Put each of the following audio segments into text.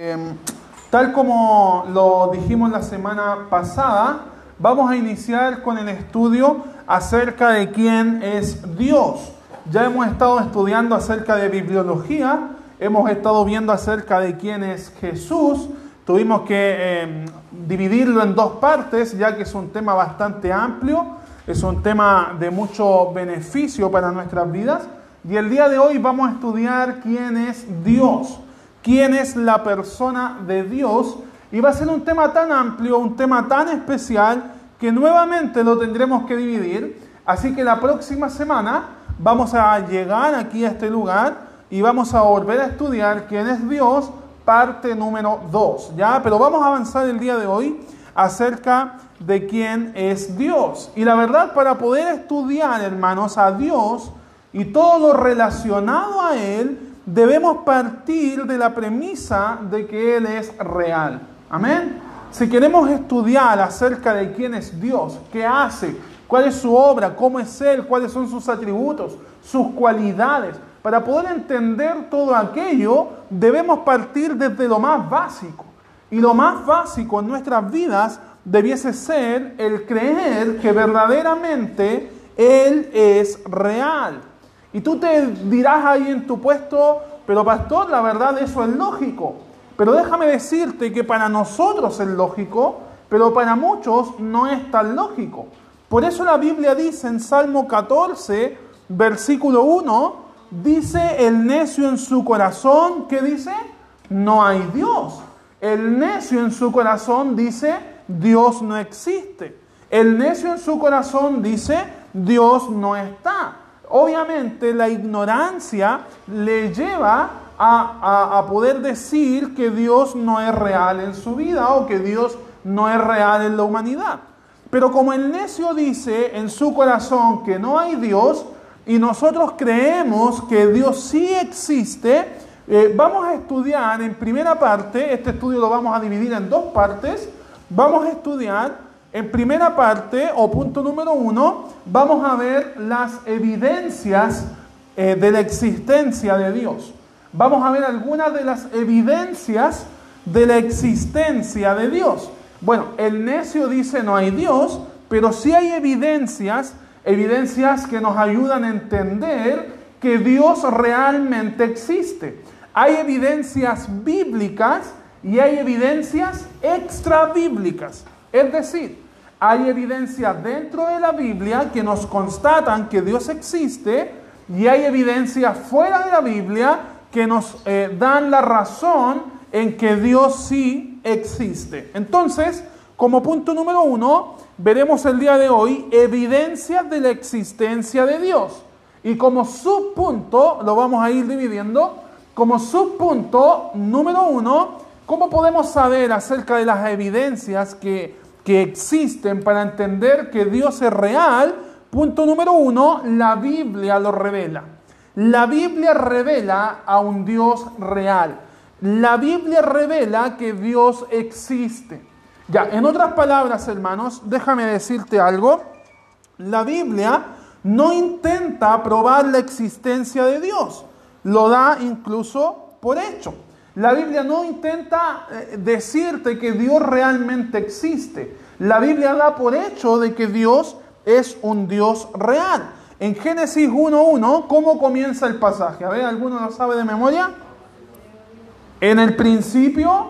Em, tal como lo dijimos la semana pasada, vamos a iniciar con el estudio acerca de quién es Dios. Ya hemos estado estudiando acerca de bibliología, hemos estado viendo acerca de quién es Jesús. Tuvimos que em, dividirlo en dos partes, ya que es un tema bastante amplio, es un tema de mucho beneficio para nuestras vidas. Y el día de hoy vamos a estudiar quién es Dios quién es la persona de Dios. Y va a ser un tema tan amplio, un tema tan especial, que nuevamente lo tendremos que dividir. Así que la próxima semana vamos a llegar aquí a este lugar y vamos a volver a estudiar quién es Dios, parte número 2. ¿ya? Pero vamos a avanzar el día de hoy acerca de quién es Dios. Y la verdad, para poder estudiar, hermanos, a Dios y todo lo relacionado a Él, debemos partir de la premisa de que Él es real. Amén. Si queremos estudiar acerca de quién es Dios, qué hace, cuál es su obra, cómo es Él, cuáles son sus atributos, sus cualidades, para poder entender todo aquello, debemos partir desde lo más básico. Y lo más básico en nuestras vidas debiese ser el creer que verdaderamente Él es real. Y tú te dirás ahí en tu puesto, pero pastor, la verdad eso es lógico. Pero déjame decirte que para nosotros es lógico, pero para muchos no es tan lógico. Por eso la Biblia dice en Salmo 14, versículo 1, dice el necio en su corazón, ¿qué dice? No hay Dios. El necio en su corazón dice, Dios no existe. El necio en su corazón dice, Dios no está obviamente la ignorancia le lleva a, poder decir que Dios no es real en su vida o que Dios no es real en la humanidad. Pero como el necio dice en su corazón que no hay Dios y nosotros creemos que Dios sí existe, eh, vamos a estudiar en primera parte, este estudio lo vamos a dividir en dos partes, vamos a estudiar en primera parte, o punto número uno, vamos a ver las evidencias eh, de la existencia de Dios. Vamos a ver algunas de las evidencias de la existencia de Dios. Bueno, el necio dice no hay Dios, pero sí hay evidencias, evidencias que nos ayudan a entender que Dios realmente existe. Hay evidencias bíblicas y hay evidencias extra bíblicas. Es decir, hay evidencia dentro de la Biblia que nos constatan que Dios existe y hay evidencia fuera de la Biblia que nos eh, dan la razón en que Dios sí existe. Entonces, como punto número uno, veremos el día de hoy evidencia de la existencia de Dios. Y como subpunto, lo vamos a ir dividiendo, como subpunto número uno, ¿Cómo podemos saber acerca de las evidencias que, que existen para entender que Dios es real? Punto número uno, la Biblia lo revela. La Biblia revela a un Dios real. La Biblia revela que Dios existe. Ya, en otras palabras, hermanos, déjame decirte algo. La Biblia no intenta probar la existencia de Dios. Lo da incluso por hecho. La Biblia no intenta eh, decirte que Dios realmente existe. La Biblia da por hecho de que Dios es un Dios real. En Génesis 1.1, ¿cómo comienza el pasaje? A ver, ¿alguno lo sabe de memoria? En el principio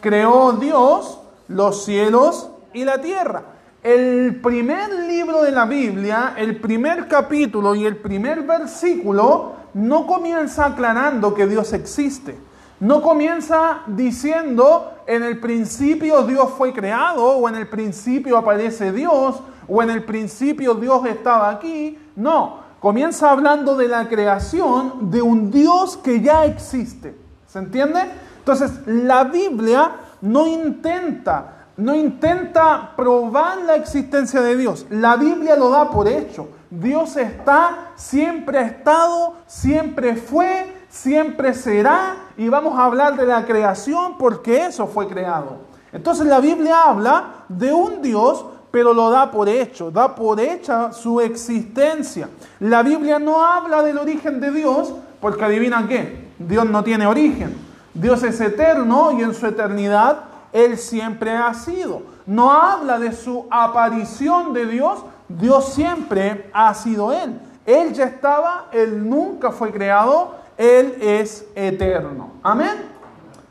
creó Dios los cielos y la tierra. El primer libro de la Biblia, el primer capítulo y el primer versículo no comienza aclarando que Dios existe. No comienza diciendo en el principio Dios fue creado o en el principio aparece Dios o en el principio Dios estaba aquí. No, comienza hablando de la creación de un Dios que ya existe. ¿Se entiende? Entonces, la Biblia no intenta no intenta probar la existencia de Dios. La Biblia lo da por hecho. Dios está, siempre ha estado, siempre fue, siempre será y vamos a hablar de la creación porque eso fue creado. Entonces la Biblia habla de un Dios, pero lo da por hecho, da por hecha su existencia. La Biblia no habla del origen de Dios porque adivina qué, Dios no tiene origen. Dios es eterno y en su eternidad Él siempre ha sido. No habla de su aparición de Dios, Dios siempre ha sido Él. Él ya estaba, Él nunca fue creado, Él es eterno. Amén.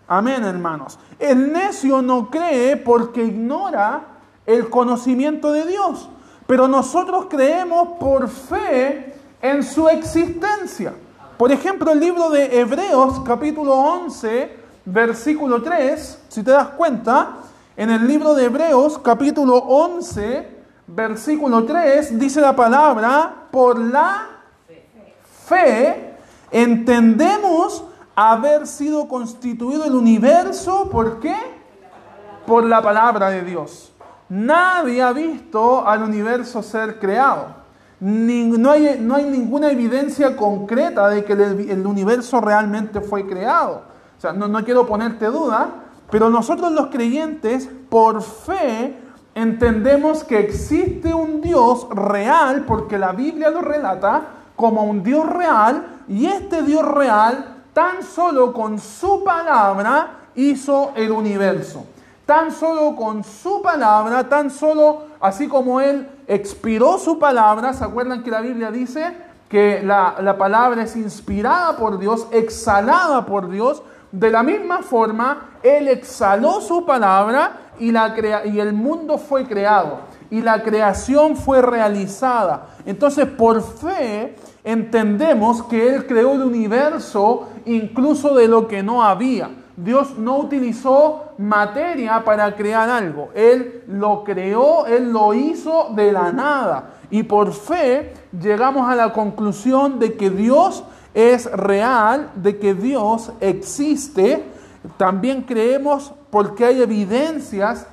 Amén, hermanos. El necio no cree porque ignora el conocimiento de Dios, pero nosotros creemos por fe en su existencia. Por ejemplo, el libro de Hebreos capítulo 11, versículo 3, si te das cuenta, en el libro de Hebreos capítulo 11, versículo 3, dice la palabra, por la fe entendemos haber sido constituido el universo, ¿por qué? Por la palabra de Dios. Nadie ha visto al universo ser creado. no, hay, ninguna evidencia concreta de que el, universo realmente fue creado. O sea, no, no quiero ponerte duda, pero nosotros los creyentes, por fe, entendemos que existe un Dios real, porque la Biblia lo relata como un Dios real, y este Dios real tan solo con su palabra hizo el universo. Tan solo con su palabra, tan solo así como Él expiró su palabra, ¿se acuerdan que la Biblia dice que la, palabra es inspirada por Dios, exhalada por Dios? De la misma forma, Él exhaló su palabra y, la y el mundo fue creado y la creación fue realizada. Entonces, por fe, entendemos que Él creó el universo incluso de lo que no había. Dios no utilizó materia para crear algo. Él lo creó, Él lo hizo de la nada. Y por fe llegamos a la conclusión de que Dios es real, de que Dios existe. También creemos porque hay evidencias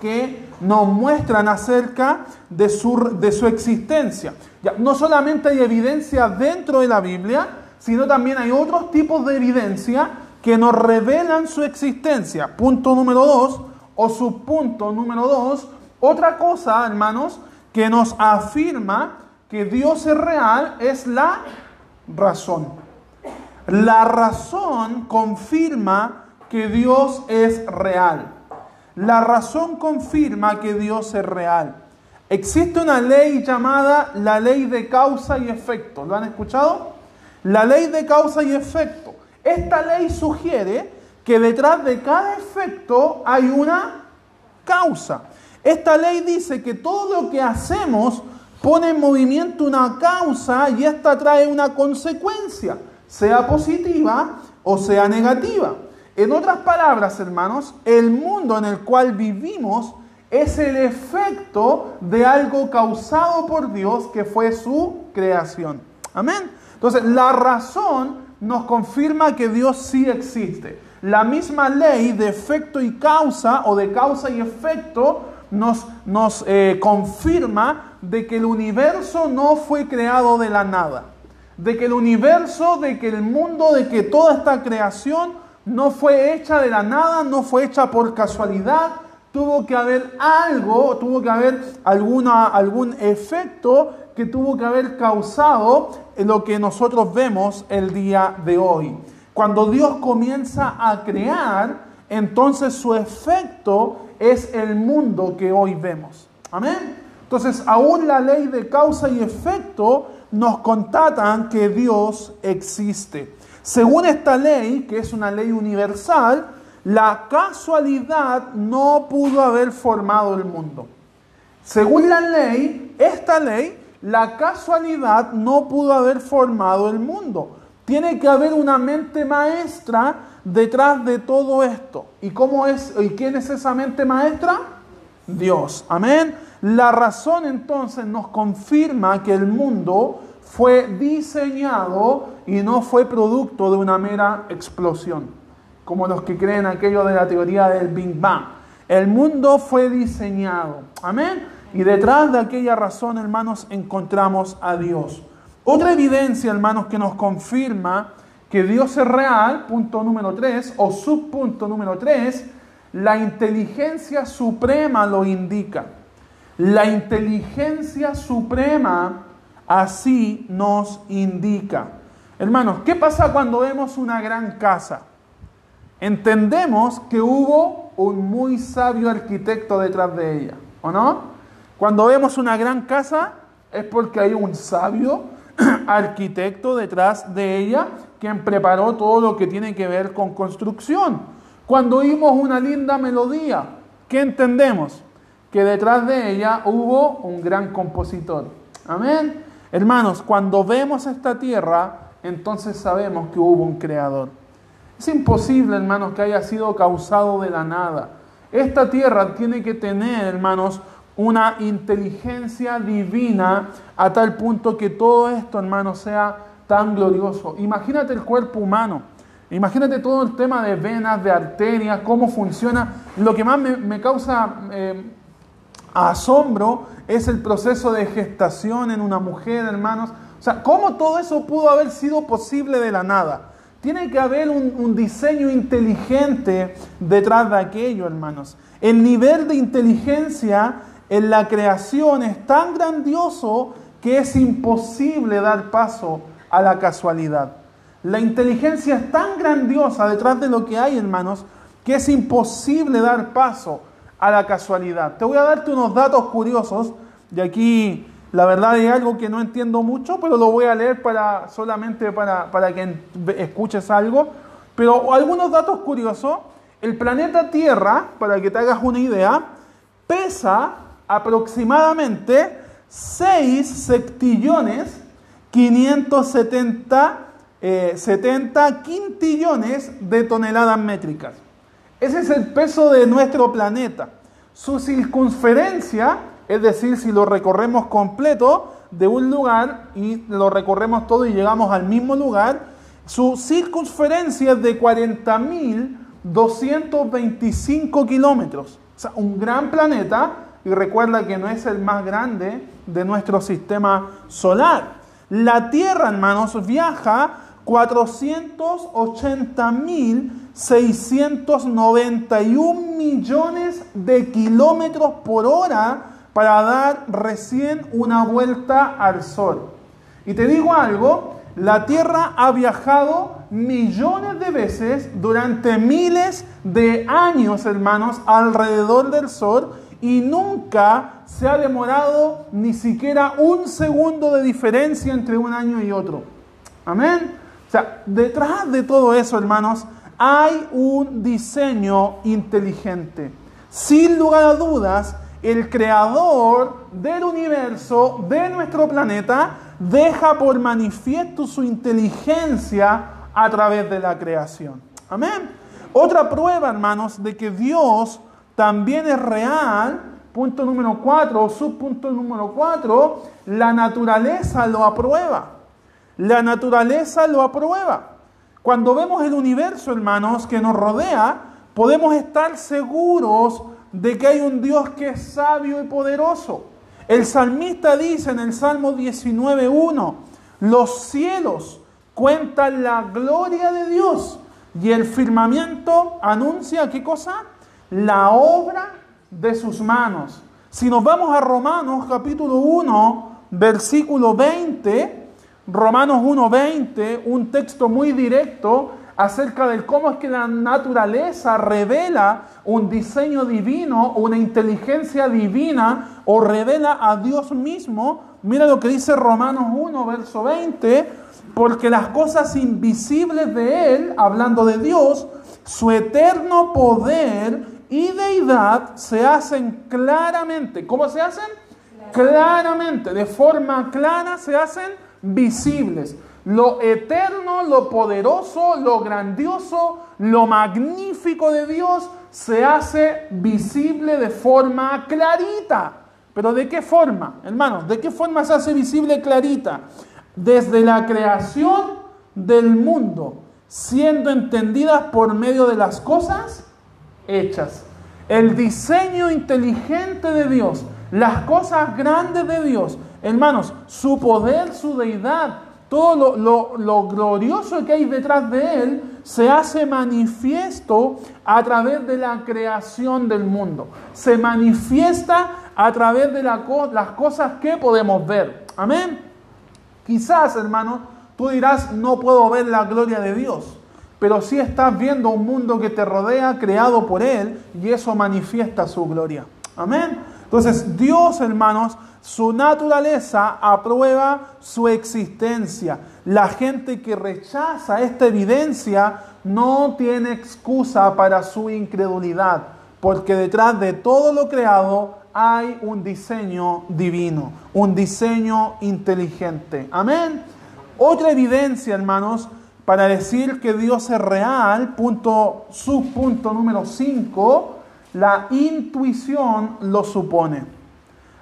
que nos muestran acerca de su, de su existencia. Ya, no solamente hay evidencia dentro de la Biblia, sino también hay otros tipos de evidencia que nos revelan su existencia. Punto número dos, o subpunto número dos, otra cosa, hermanos, que nos afirma que Dios es real es la razón. La razón confirma que Dios es real. La razón confirma que Dios es real. Existe una ley llamada la ley de causa y efecto. ¿Lo han escuchado? La ley de causa y efecto. Esta ley sugiere que detrás de cada efecto hay una causa. Esta ley dice que todo lo que hacemos pone en movimiento una causa y esta trae una consecuencia, sea positiva o sea negativa. En otras palabras, hermanos, el mundo en el cual vivimos es el efecto de algo causado por Dios que fue su creación. Amén. Entonces, la razón nos confirma que Dios sí existe. La misma ley de efecto y causa o de causa y efecto nos, nos eh, confirma de que el universo no fue creado de la nada. De que el universo, de que el mundo, de que toda esta creación no fue hecha de la nada, no fue hecha por casualidad, tuvo que haber algo, tuvo que haber alguna, algún efecto que tuvo que haber causado lo que nosotros vemos el día de hoy. Cuando Dios comienza a crear, entonces su efecto es el mundo que hoy vemos. Amén. Entonces, aún la ley de causa y efecto nos contatan que Dios existe. Según esta ley, que es una ley universal, la casualidad no pudo haber formado el mundo. Según la ley, esta ley, la casualidad no pudo haber formado el mundo. Tiene que haber una mente maestra detrás de todo esto. ¿Y cómo es y quién es esa mente maestra? Dios. Amén. La razón entonces nos confirma que el mundo fue diseñado y no fue producto de una mera explosión, como los que creen aquello de la teoría del Big Bang. El mundo fue diseñado. Amén. Y detrás de aquella razón, hermanos, encontramos a Dios. Otra evidencia, hermanos, que nos confirma que Dios es real, punto número 3, o subpunto número 3, la inteligencia suprema lo indica. La inteligencia suprema así nos indica. Hermanos, ¿qué pasa cuando vemos una gran casa? entendemos que hubo un muy sabio arquitecto detrás de ella, ¿o no? Cuando vemos una gran casa es porque hay un sabio arquitecto detrás de ella quien preparó todo lo que tiene que ver con construcción. Cuando oímos una linda melodía, ¿qué entendemos? Que detrás de ella hubo un gran compositor. Amén. Hermanos, cuando vemos esta tierra, entonces sabemos que hubo un creador. Es imposible, hermanos, que haya sido causado de la nada. Esta tierra tiene que tener, hermanos, una inteligencia divina a tal punto que todo esto, hermanos, sea tan glorioso. Imagínate el cuerpo humano. Imagínate todo el tema de venas, de arterias, cómo funciona. Lo que más me, causa eh, asombro es el proceso de gestación en una mujer, hermanos. O sea, ¿cómo todo eso pudo haber sido posible de la nada? Tiene que haber un, diseño inteligente detrás de aquello, hermanos. El nivel de inteligencia en la creación es tan grandioso que es imposible dar paso a la casualidad. La inteligencia es tan grandiosa detrás de lo que hay, hermanos, que es imposible dar paso a la casualidad. Te voy a darte unos datos curiosos, y aquí la verdad es algo que no entiendo mucho, pero lo voy a leer para, solamente para, para que escuches algo. Pero algunos datos curiosos. El planeta Tierra, para que te hagas una idea, pesa aproximadamente 6 septillones 570 70 quintillones de toneladas métricas. Ese es el peso de nuestro planeta. Su circunferencia es decir, si lo recorremos completo de un lugar y lo recorremos todo y llegamos al mismo lugar, su circunferencia es de 40.225 kilómetros. O sea, un gran planeta y recuerda que no es el más grande de nuestro sistema solar. La Tierra, hermanos, viaja 480.691 millones de kilómetros por hora para dar recién una vuelta al Sol. Y te digo algo, la Tierra ha viajado millones de veces durante miles de años, hermanos, alrededor del Sol y nunca se ha demorado ni siquiera un segundo de diferencia entre un año y otro. Amén. O sea, detrás de todo eso, hermanos, hay un diseño inteligente. Sin lugar a dudas, el creador del universo, de nuestro planeta, deja por manifiesto su inteligencia a través de la creación. Amén. Otra prueba, hermanos, de que Dios también es real, punto número cuatro, o subpunto número cuatro, la naturaleza lo aprueba. La naturaleza lo aprueba. Cuando vemos el universo, hermanos, que nos rodea, podemos estar seguros de que hay un Dios que es sabio y poderoso. El salmista dice en el Salmo 19.1, los cielos cuentan la gloria de Dios y el firmamento anuncia, ¿qué cosa? La obra de sus manos. Si nos vamos a Romanos capítulo 1, versículo 20, Romanos 1.20, un texto muy directo, acerca de cómo es que la naturaleza revela un diseño divino, una inteligencia divina o revela a Dios mismo. Mira lo que dice Romanos 1, verso 20, porque las cosas invisibles de Él, hablando de Dios, su eterno poder y deidad se hacen claramente. ¿Cómo se hacen? Claramente, de forma clara se hacen visibles lo eterno, lo poderoso, lo grandioso, lo magnífico de Dios se hace visible de forma clarita. Pero ¿de qué forma, hermanos? ¿De qué forma se hace visible clarita? Desde la creación del mundo, siendo entendidas por medio de las cosas hechas. El diseño inteligente de Dios, las cosas grandes de Dios, hermanos, su poder, su deidad, todo lo, glorioso que hay detrás de Él se hace manifiesto a través de la creación del mundo. Se manifiesta a través de las cosas que podemos ver. Amén. Quizás, hermano, tú dirás, no puedo ver la gloria de Dios. pero sí estás viendo un mundo que te rodea, creado por Él, y eso manifiesta su gloria. Amén. Entonces, Dios, hermanos, su naturaleza aprueba su existencia. La gente que rechaza esta evidencia no tiene excusa para su incredulidad, porque detrás de todo lo creado hay un diseño divino, un diseño inteligente. Amén. Otra evidencia, hermanos, para decir que Dios es real, punto, subpunto número 5, la intuición lo supone.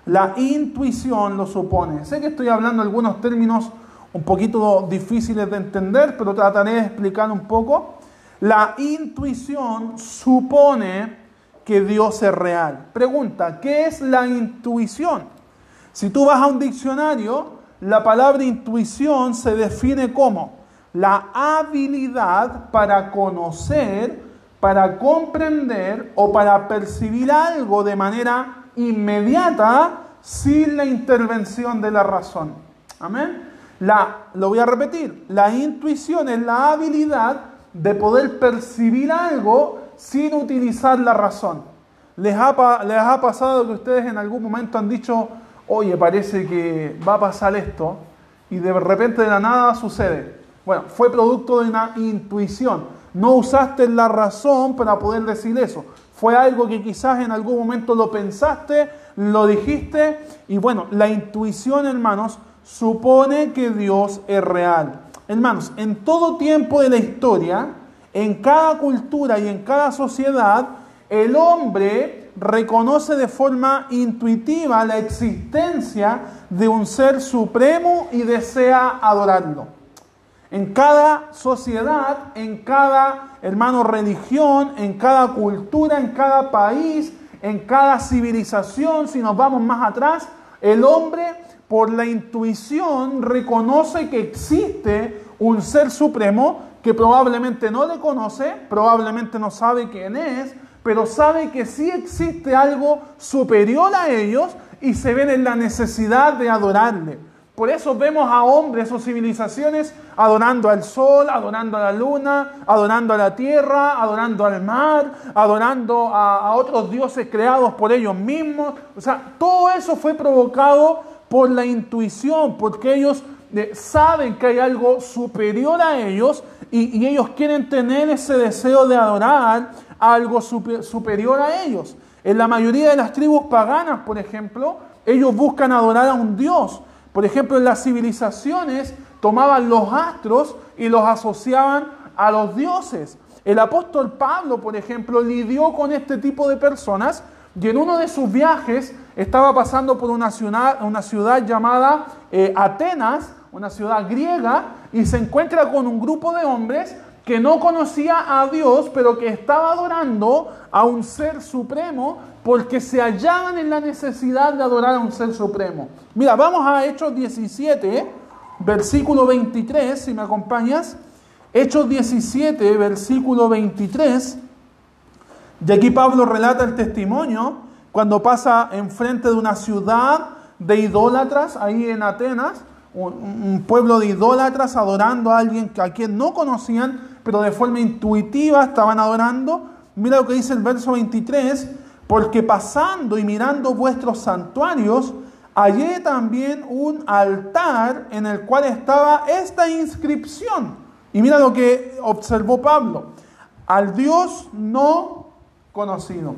La intuición lo supone. Sé que estoy hablando algunos términos un poquito difíciles de entender, pero trataré de explicar un poco. La intuición supone que Dios es real. Pregunta, ¿qué es la intuición? Si tú vas a un diccionario, la palabra intuición se define como la habilidad para conocer, para comprender o para percibir algo de manera inmediata sin la intervención de la razón. Amén. La, lo voy a repetir, la intuición es la habilidad de poder percibir algo sin utilizar la razón. ¿Les ha, ¿Les ha pasado que ustedes en algún momento han dicho, oye, parece que va a pasar esto, y de repente de la nada sucede? Bueno, fue producto de una intuición. No usaste la razón para poder decir eso. Fue algo que quizás en algún momento lo pensaste, lo dijiste. Y bueno, la intuición, hermanos, supone que Dios es real. Hermanos, en todo tiempo de la historia, en cada cultura y en cada sociedad, el hombre reconoce de forma intuitiva la existencia de un ser supremo y desea adorarlo. En cada sociedad, en cada hermano religión, en cada cultura, en cada país, en cada civilización, si nos vamos más atrás, el hombre por la intuición reconoce que existe un ser supremo que probablemente no le conoce, probablemente no sabe quién es, pero sabe que sí existe algo superior a ellos y se ven en la necesidad de adorarle. Por eso vemos a hombres o civilizaciones adorando al sol, adorando a la luna, adorando a la tierra, adorando al mar, adorando a, otros dioses creados por ellos mismos. O sea, todo eso fue provocado por la intuición, porque ellos eh, saben que hay algo superior a ellos y, y, ellos quieren tener ese deseo de adorar algo superior a ellos. En la mayoría de las tribus paganas, por ejemplo, ellos buscan adorar a un dios por ejemplo, en las civilizaciones tomaban los astros y los asociaban a los dioses. El apóstol Pablo, por ejemplo, lidió con este tipo de personas y en uno de sus viajes estaba pasando por una ciudad, llamada eh, Atenas, una ciudad griega, y se encuentra con un grupo de hombres que no conocía a Dios, pero que estaba adorando a un ser supremo porque se hallaban en la necesidad de adorar a un ser supremo. Mira, vamos a Hechos 17, versículo 23, si me acompañas. Hechos 17, versículo 23. Y aquí Pablo relata el testimonio cuando pasa enfrente de una ciudad de idólatras, ahí en Atenas, un, pueblo de idólatras adorando a alguien a quien no conocían, pero de forma intuitiva estaban adorando. Mira lo que dice el verso 23 porque pasando y mirando vuestros santuarios, hallé también un altar en el cual estaba esta inscripción. Y mira lo que observó Pablo, al Dios no conocido.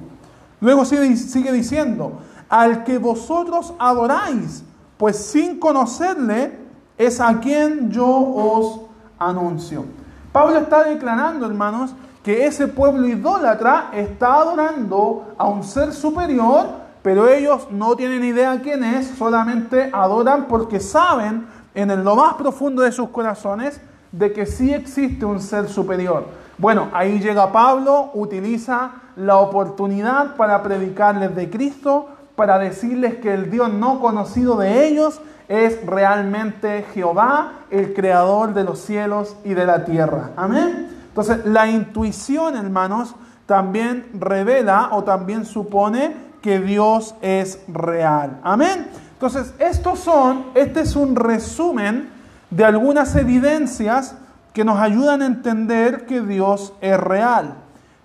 Luego sigue, diciendo, al que vosotros adoráis, pues sin conocerle es a quien yo os anuncio. Pablo está declarando, hermanos, que ese pueblo idólatra está adorando a un ser superior, pero ellos no tienen idea quién es, solamente adoran porque saben en lo más profundo de sus corazones de que sí existe un ser superior. Bueno, ahí llega Pablo, utiliza la oportunidad para predicarles de Cristo, para decirles que el Dios no conocido de ellos es realmente Jehová, el creador de los cielos y de la tierra. Amén. Entonces, la intuición, hermanos, también revela o también supone que Dios es real. Amén. Entonces, estos son, este es un resumen de algunas evidencias que nos ayudan a entender que Dios es real.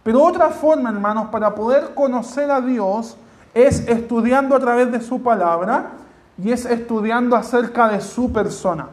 Pero otra forma, hermanos, para poder conocer a Dios es estudiando a través de su palabra y es estudiando acerca de su persona,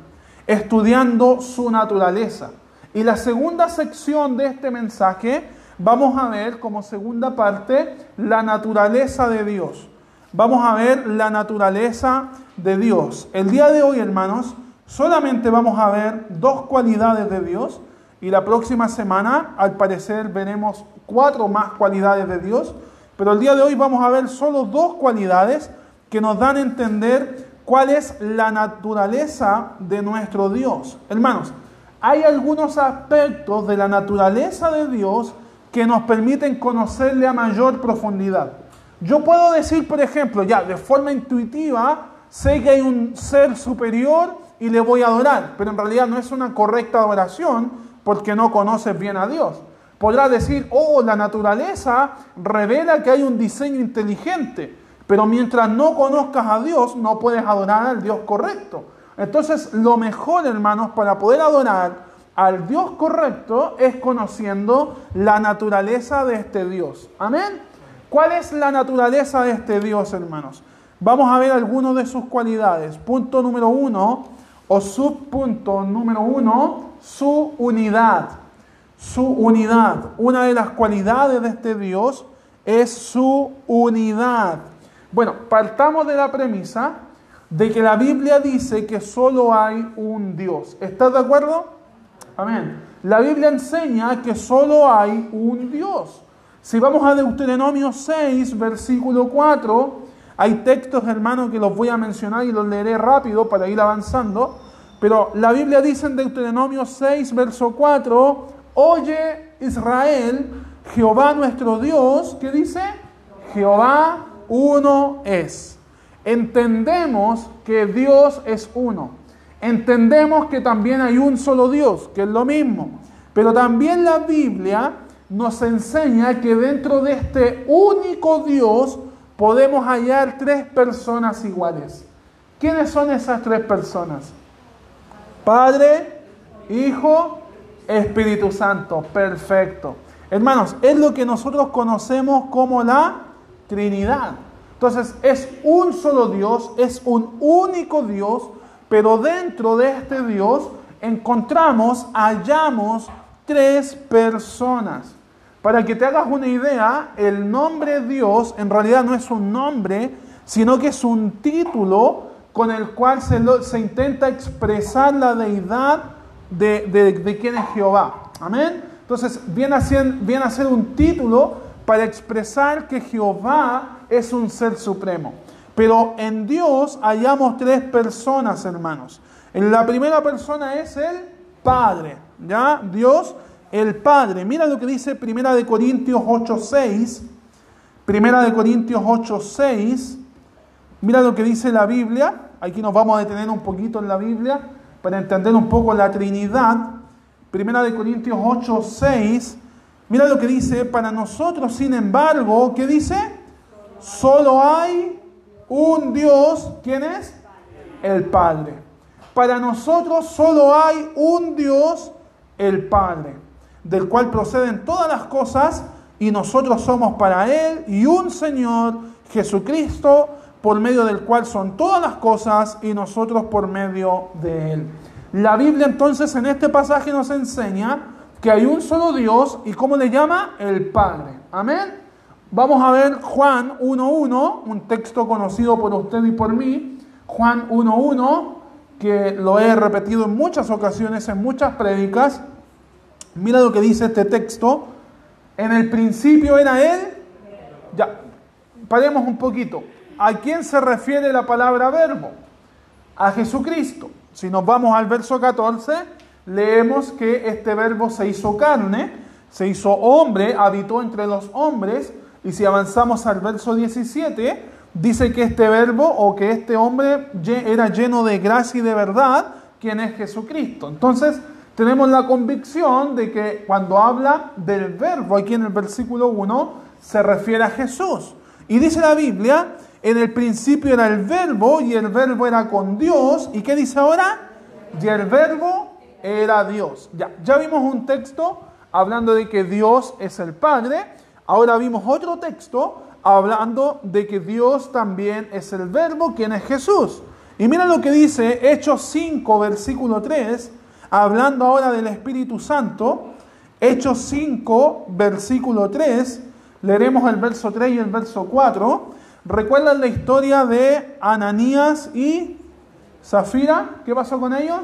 estudiando su naturaleza. Y la segunda sección de este mensaje vamos a ver como segunda parte la naturaleza de Dios. Vamos a ver la naturaleza de Dios. El día de hoy, hermanos, solamente vamos a ver dos cualidades de Dios y la próxima semana, al parecer, veremos cuatro más cualidades de Dios. Pero el día de hoy vamos a ver solo dos cualidades que nos dan a entender cuál es la naturaleza de nuestro Dios. Hermanos, hay algunos aspectos de la naturaleza de Dios que nos permiten conocerle a mayor profundidad. Yo puedo decir, por ejemplo, ya de forma intuitiva, sé que hay un ser superior y le voy a adorar, pero en realidad no es una correcta adoración porque no conoces bien a Dios. Podrás decir, oh, la naturaleza revela que hay un diseño inteligente, pero mientras no conozcas a Dios, no puedes adorar al Dios correcto. Entonces, lo mejor, hermanos, para poder adorar al Dios correcto es conociendo la naturaleza de este Dios. Amén. ¿Cuál es la naturaleza de este Dios, hermanos? Vamos a ver algunas de sus cualidades. Punto número uno, o subpunto número uno, su unidad. Su unidad. Una de las cualidades de este Dios es su unidad. Bueno, partamos de la premisa de que la Biblia dice que solo hay un Dios. ¿Estás de acuerdo? Amén. La Biblia enseña que solo hay un Dios. Si vamos a Deuteronomio 6, versículo 4, hay textos, hermanos, que los voy a mencionar y los leeré rápido para ir avanzando. Pero la Biblia dice en Deuteronomio 6, verso 4, oye Israel, Jehová nuestro Dios, ¿qué dice? Jehová uno es. Entendemos que Dios es uno. Entendemos que también hay un solo Dios, que es lo mismo. Pero también la Biblia nos enseña que dentro de este único Dios podemos hallar tres personas iguales. ¿Quiénes son esas tres personas? Padre, Hijo, Espíritu Santo. Perfecto. Hermanos, es lo que nosotros conocemos como la Trinidad. Entonces es un solo Dios, es un único Dios, pero dentro de este Dios encontramos, hallamos tres personas. Para que te hagas una idea, el nombre Dios en realidad no es un nombre, sino que es un título con el cual se, se intenta expresar la deidad de, de, quién es Jehová. Amén. Entonces viene a, ser, viene a ser un título para expresar que Jehová es un ser supremo. Pero en Dios hallamos tres personas, hermanos. En la primera persona es el Padre, ¿ya? Dios, el Padre. Mira lo que dice Primera de Corintios 8:6. Primera de Corintios 8:6. Mira lo que dice la Biblia. Aquí nos vamos a detener un poquito en la Biblia para entender un poco la Trinidad. Primera de Corintios 8:6 Mira lo que dice, para nosotros, sin embargo, ¿qué dice? Solo hay un Dios, ¿quién es? El Padre. Para nosotros solo hay un Dios, el Padre, del cual proceden todas las cosas y nosotros somos para Él y un Señor, Jesucristo, por medio del cual son todas las cosas y nosotros por medio de Él. La Biblia entonces en este pasaje nos enseña que hay un solo Dios y ¿cómo le llama? El Padre. Amén. Vamos a ver Juan 1.1, un texto conocido por usted y por mí. Juan 1.1, que lo he repetido en muchas ocasiones, en muchas prédicas. Mira lo que dice este texto. En el principio era Él. Ya, paremos un poquito. ¿A quién se refiere la palabra verbo? A Jesucristo. Si nos vamos al verso 14, leemos que este verbo se hizo carne, se hizo hombre, habitó entre los hombres, y si avanzamos al verso 17, dice que este verbo o que este hombre era lleno de gracia y de verdad, quien es Jesucristo. Entonces, tenemos la convicción de que cuando habla del verbo, aquí en el versículo 1, se refiere a Jesús. Y dice la Biblia, en el principio era el verbo y el verbo era con Dios. ¿Y qué dice ahora? Y el verbo era Dios. Ya, ya vimos un texto hablando de que Dios es el Padre. Ahora vimos otro texto hablando de que Dios también es el Verbo, quien es Jesús. Y mira lo que dice Hechos 5, versículo 3, hablando ahora del Espíritu Santo. Hechos 5, versículo 3, leeremos el verso 3 y el verso 4. ¿Recuerdan la historia de Ananías y Zafira? ¿Qué pasó con ellos?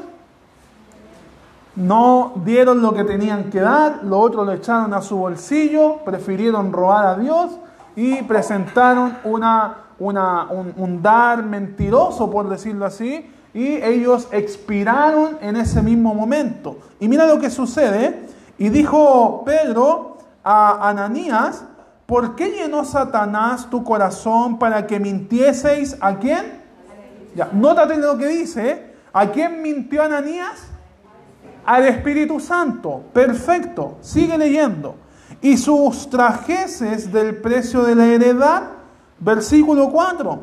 No dieron lo que tenían que dar, lo otro lo echaron a su bolsillo, prefirieron robar a Dios y presentaron una, una, un, dar mentiroso, por decirlo así, y ellos expiraron en ese mismo momento. Y mira lo que sucede. Y dijo Pedro a Ananías, ¿por qué llenó Satanás tu corazón para que mintieseis a quién? Ya, nótate lo que dice. ¿A quién mintió Ananías? Al Espíritu Santo. Perfecto. Sigue leyendo. Y sustrajeses del precio de la heredad. Versículo 4.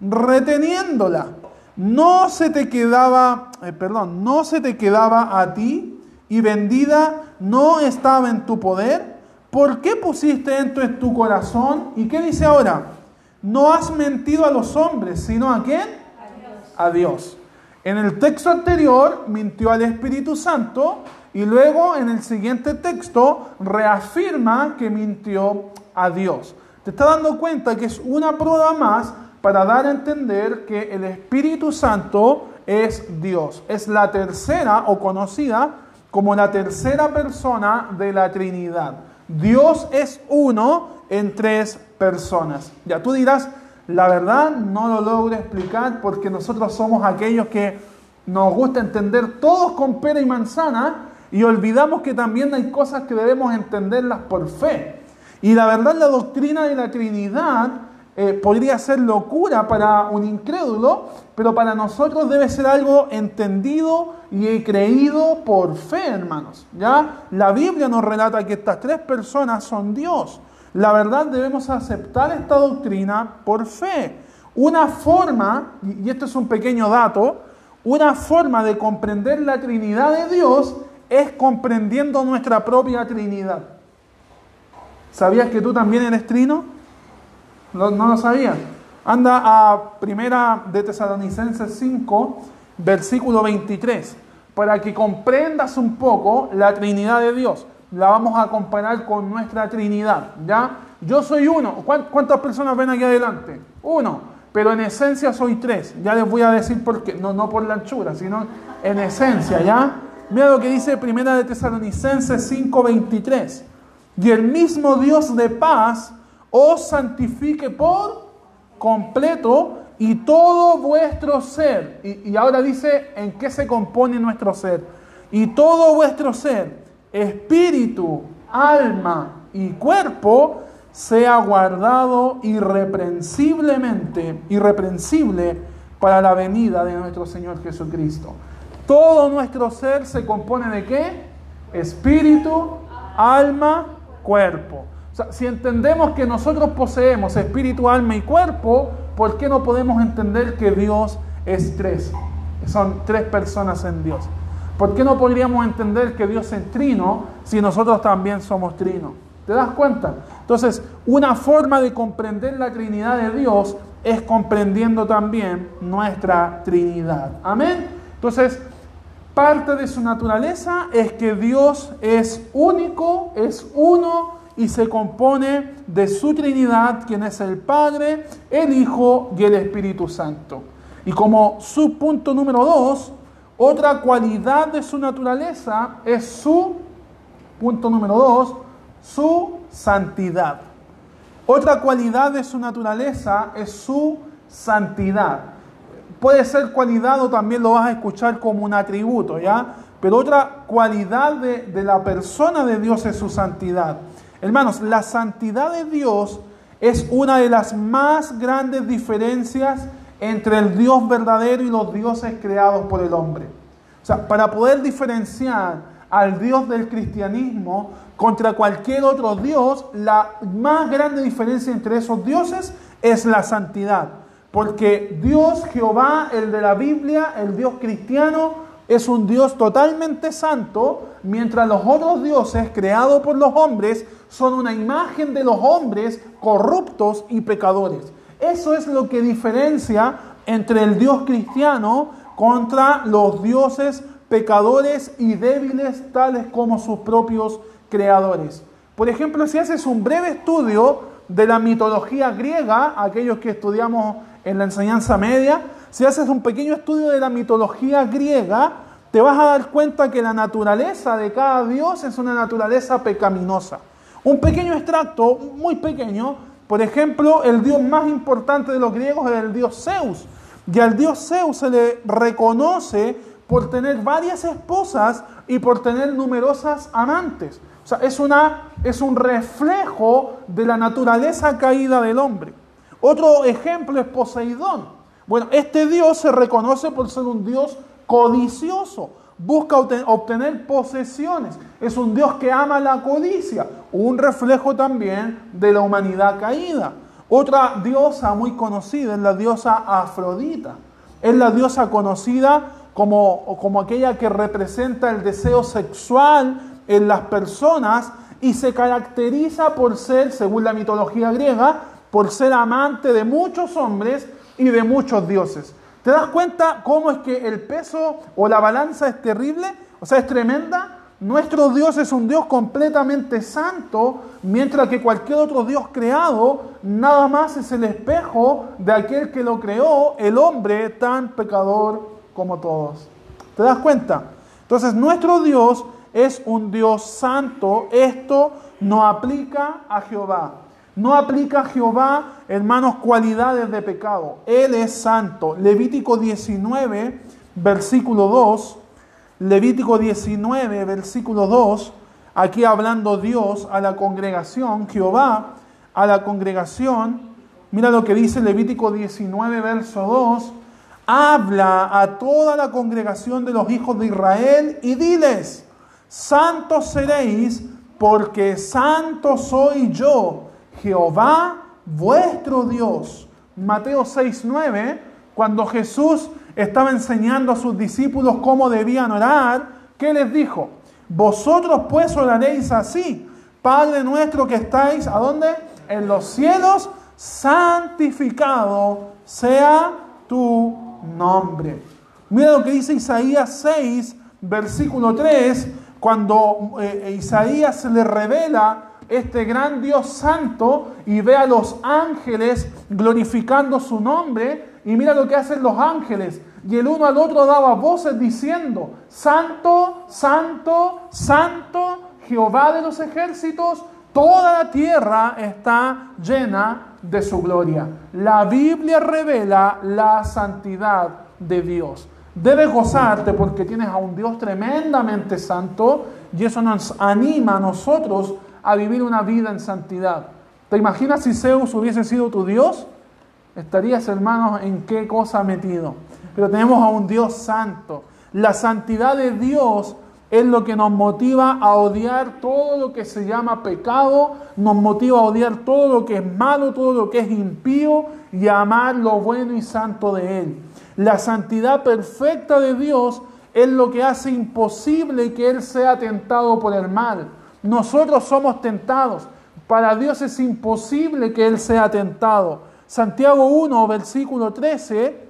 Reteniéndola. No se te quedaba, eh, perdón, no se te quedaba a ti y vendida no estaba en tu poder. ¿Por qué pusiste esto en tu corazón? ¿Y qué dice ahora? No has mentido a los hombres, sino a quién? A Dios. A Dios. En el texto anterior mintió al Espíritu Santo y luego en el siguiente texto reafirma que mintió a Dios. Te está dando cuenta que es una prueba más para dar a entender que el Espíritu Santo es Dios. Es la tercera o conocida como la tercera persona de la Trinidad. Dios es uno en tres personas. Ya tú dirás, la verdad no lo logro explicar porque nosotros somos aquellos que nos gusta entender todos con pera y manzana y olvidamos que también hay cosas que debemos entenderlas por fe. Y la verdad la doctrina de la Trinidad eh, podría ser locura para un incrédulo, pero para nosotros debe ser algo entendido y creído por fe, hermanos. ¿ya? La Biblia nos relata que estas tres personas son Dios. La verdad debemos aceptar esta doctrina por fe. Una forma, y esto es un pequeño dato, una forma de comprender la Trinidad de Dios es comprendiendo nuestra propia Trinidad. ¿Sabías que tú también eres trino? ¿No, lo sabías? Anda a Primera de Tesalonicenses 5, versículo 23, para que comprendas un poco la Trinidad de Dios la vamos a comparar con nuestra Trinidad, ¿ya? Yo soy uno. ¿Cuántas personas ven aquí adelante? Uno. Pero en esencia soy tres. Ya les voy a decir por qué. No, no por la anchura, sino en esencia, ¿ya? Mira lo que dice Primera de Tesalonicenses 5:23. Y el mismo Dios de paz os santifique por completo y todo vuestro ser. Y, y ahora dice en qué se compone nuestro ser. Y todo vuestro ser espíritu, alma y cuerpo sea guardado irreprensiblemente, irreprensible para la venida de nuestro Señor Jesucristo. Todo nuestro ser se compone de qué? Espíritu, alma, cuerpo. O sea, si entendemos que nosotros poseemos espíritu, alma y cuerpo, ¿por qué no podemos entender que Dios es tres? Son tres personas en Dios. ¿Por qué no podríamos entender que Dios es trino si nosotros también somos trino? ¿Te das cuenta? Entonces, una forma de comprender la Trinidad de Dios es comprendiendo también nuestra Trinidad. Amén. Entonces, parte de su naturaleza es que Dios es único, es uno y se compone de su Trinidad, quien es el Padre, el Hijo y el Espíritu Santo. Y como subpunto número dos, otra cualidad de su naturaleza es su, punto número dos, su santidad. Otra cualidad de su naturaleza es su santidad. Puede ser cualidad o también lo vas a escuchar como un atributo, ¿ya? Pero otra cualidad de, de la persona de Dios es su santidad. Hermanos, la santidad de Dios es una de las más grandes diferencias entre el Dios verdadero y los dioses creados por el hombre. O sea, para poder diferenciar al Dios del cristianismo contra cualquier otro Dios, la más grande diferencia entre esos dioses es la santidad. Porque Dios Jehová, el de la Biblia, el Dios cristiano, es un Dios totalmente santo, mientras los otros dioses creados por los hombres son una imagen de los hombres corruptos y pecadores. Eso es lo que diferencia entre el Dios cristiano contra los dioses pecadores y débiles tales como sus propios creadores. Por ejemplo, si haces un breve estudio de la mitología griega, aquellos que estudiamos en la enseñanza media, si haces un pequeño estudio de la mitología griega, te vas a dar cuenta que la naturaleza de cada dios es una naturaleza pecaminosa. Un pequeño extracto, muy pequeño, por ejemplo, el dios más importante de los griegos es el dios Zeus. Y al dios Zeus se le reconoce por tener varias esposas y por tener numerosas amantes. O sea, es, una, es un reflejo de la naturaleza caída del hombre. Otro ejemplo es Poseidón. Bueno, este dios se reconoce por ser un dios codicioso, busca obtener posesiones, es un dios que ama la codicia, un reflejo también de la humanidad caída. Otra diosa muy conocida es la diosa Afrodita. Es la diosa conocida como, como aquella que representa el deseo sexual en las personas y se caracteriza por ser, según la mitología griega, por ser amante de muchos hombres y de muchos dioses. ¿Te das cuenta cómo es que el peso o la balanza es terrible? O sea, es tremenda. Nuestro Dios es un Dios completamente santo, mientras que cualquier otro Dios creado nada más es el espejo de aquel que lo creó, el hombre tan pecador como todos. ¿Te das cuenta? Entonces, nuestro Dios es un Dios santo. Esto no aplica a Jehová. No aplica a Jehová, hermanos, cualidades de pecado. Él es santo. Levítico 19, versículo 2. Levítico 19, versículo 2. Aquí hablando Dios a la congregación, Jehová a la congregación. Mira lo que dice Levítico 19, verso 2. Habla a toda la congregación de los hijos de Israel y diles, santos seréis porque santo soy yo Jehová vuestro Dios. Mateo 6:9, cuando Jesús estaba enseñando a sus discípulos cómo debían orar, ¿qué les dijo? Vosotros pues oraréis así, Padre nuestro que estáis, ¿a dónde? En los cielos, santificado sea tu nombre. Mira lo que dice Isaías 6, versículo 3, cuando eh, Isaías se le revela este gran Dios santo y ve a los ángeles glorificando su nombre. Y mira lo que hacen los ángeles. Y el uno al otro daba voces diciendo, Santo, Santo, Santo, Jehová de los ejércitos, toda la tierra está llena de su gloria. La Biblia revela la santidad de Dios. Debes gozarte porque tienes a un Dios tremendamente santo y eso nos anima a nosotros a vivir una vida en santidad. ¿Te imaginas si Zeus hubiese sido tu Dios? Estarías, hermanos, en qué cosa metido. Pero tenemos a un Dios santo. La santidad de Dios es lo que nos motiva a odiar todo lo que se llama pecado, nos motiva a odiar todo lo que es malo, todo lo que es impío y a amar lo bueno y santo de Él. La santidad perfecta de Dios es lo que hace imposible que Él sea tentado por el mal. Nosotros somos tentados. Para Dios es imposible que Él sea tentado. Santiago 1, versículo 13.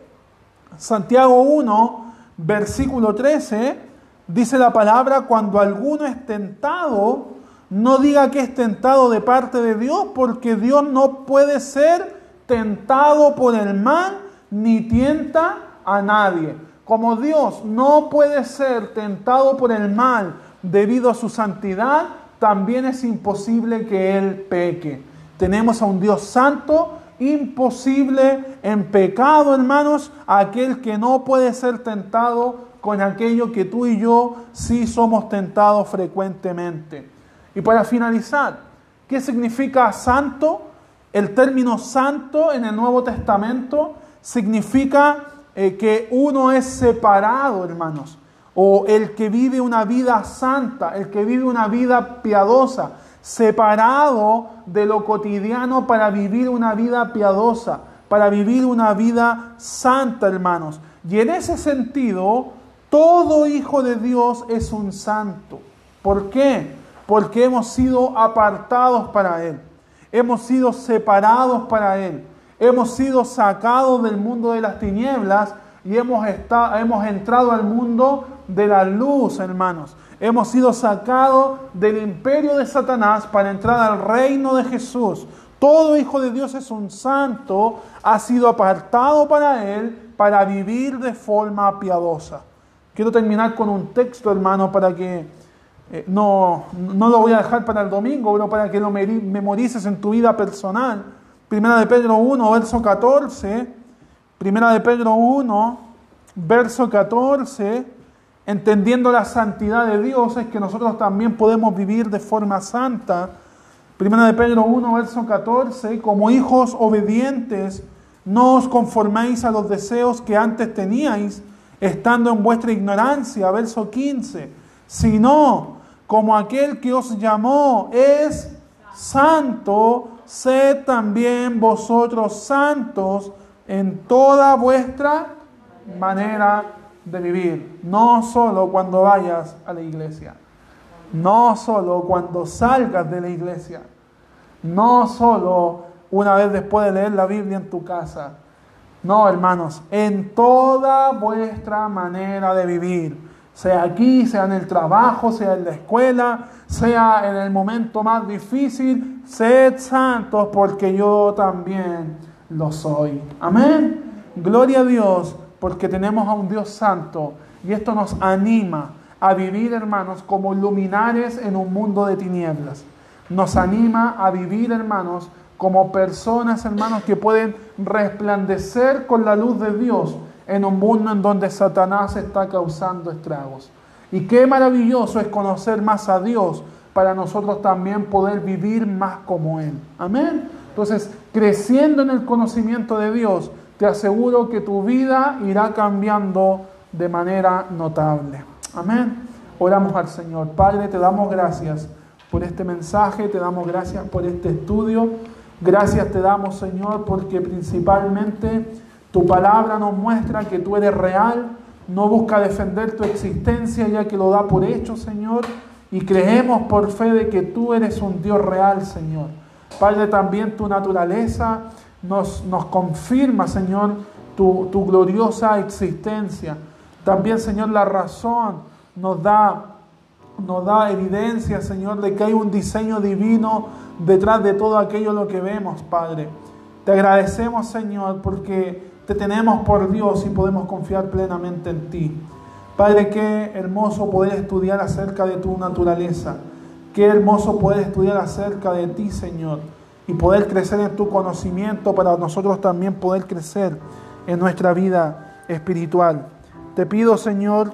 Santiago 1, versículo 13, dice la palabra, cuando alguno es tentado, no diga que es tentado de parte de Dios, porque Dios no puede ser tentado por el mal, ni tienta a nadie. Como Dios no puede ser tentado por el mal debido a su santidad, también es imposible que Él peque. Tenemos a un Dios santo, imposible en pecado, hermanos, aquel que no puede ser tentado con aquello que tú y yo sí somos tentados frecuentemente. Y para finalizar, ¿qué significa santo? El término santo en el Nuevo Testamento significa eh, que uno es separado, hermanos o el que vive una vida santa, el que vive una vida piadosa, separado de lo cotidiano para vivir una vida piadosa, para vivir una vida santa, hermanos. Y en ese sentido, Todo hijo de Dios es un santo. ¿Por qué? Porque hemos sido apartados para Él. Hemos sido separados para Él. Hemos sido sacados del mundo de las tinieblas y hemos, hemos entrado al mundo de la luz, hermanos. Hemos sido sacados del imperio de Satanás para entrar al reino de Jesús. Todo hijo de Dios es un santo, ha sido apartado para Él para vivir de forma piadosa. Quiero terminar con un texto, hermano, para que eh, no, no lo voy a dejar para el domingo, pero para que lo memorices en tu vida personal. Primera de Pedro 1, verso 14. Primera de Pedro 1, verso 14. Entendiendo la santidad de Dios, es que nosotros también podemos vivir de forma santa. Primera de Pedro 1, verso 14. Como hijos obedientes, no os conforméis a los deseos que antes teníais, estando en vuestra ignorancia. Verso 15. Sino, como aquel que os llamó es santo, sed también vosotros santos en toda vuestra manera de vivir. No solo cuando vayas a la iglesia. No solo cuando salgas de la iglesia. No solo una vez después de leer la Biblia en tu casa. No, hermanos, en toda vuestra manera de vivir. Sea aquí, sea en el trabajo, sea en la escuela, sea en el momento más difícil, sed santos porque yo también lo soy. Amén. Gloria a Dios porque tenemos a un Dios santo y esto nos anima a vivir, hermanos, como luminares en un mundo de tinieblas. Nos anima a vivir, hermanos, como personas, hermanos, que pueden resplandecer con la luz de Dios en un mundo en donde Satanás está causando estragos. Y qué maravilloso es conocer más a Dios para nosotros también poder vivir más como Él. Amén. Entonces, creciendo en el conocimiento de Dios, te aseguro que tu vida irá cambiando de manera notable. Amén. Oramos al Señor. Padre, te damos gracias por este mensaje, te damos gracias por este estudio. Gracias te damos, Señor, porque principalmente tu palabra nos muestra que tú eres real, no busca defender tu existencia ya que lo da por hecho, Señor, y creemos por fe de que tú eres un Dios real, Señor. Padre, también tu naturaleza nos, confirma, Señor, tu, tu gloriosa existencia. También, Señor, la razón nos da nos da evidencia, Señor, de que hay un diseño divino detrás de todo aquello lo que vemos, Padre. Te agradecemos, Señor, porque te tenemos por Dios y podemos confiar plenamente en ti. Padre, qué hermoso poder estudiar acerca de tu naturaleza. Qué hermoso poder estudiar acerca de ti, Señor, y poder crecer en tu conocimiento para nosotros también poder crecer en nuestra vida espiritual. Te pido, Señor,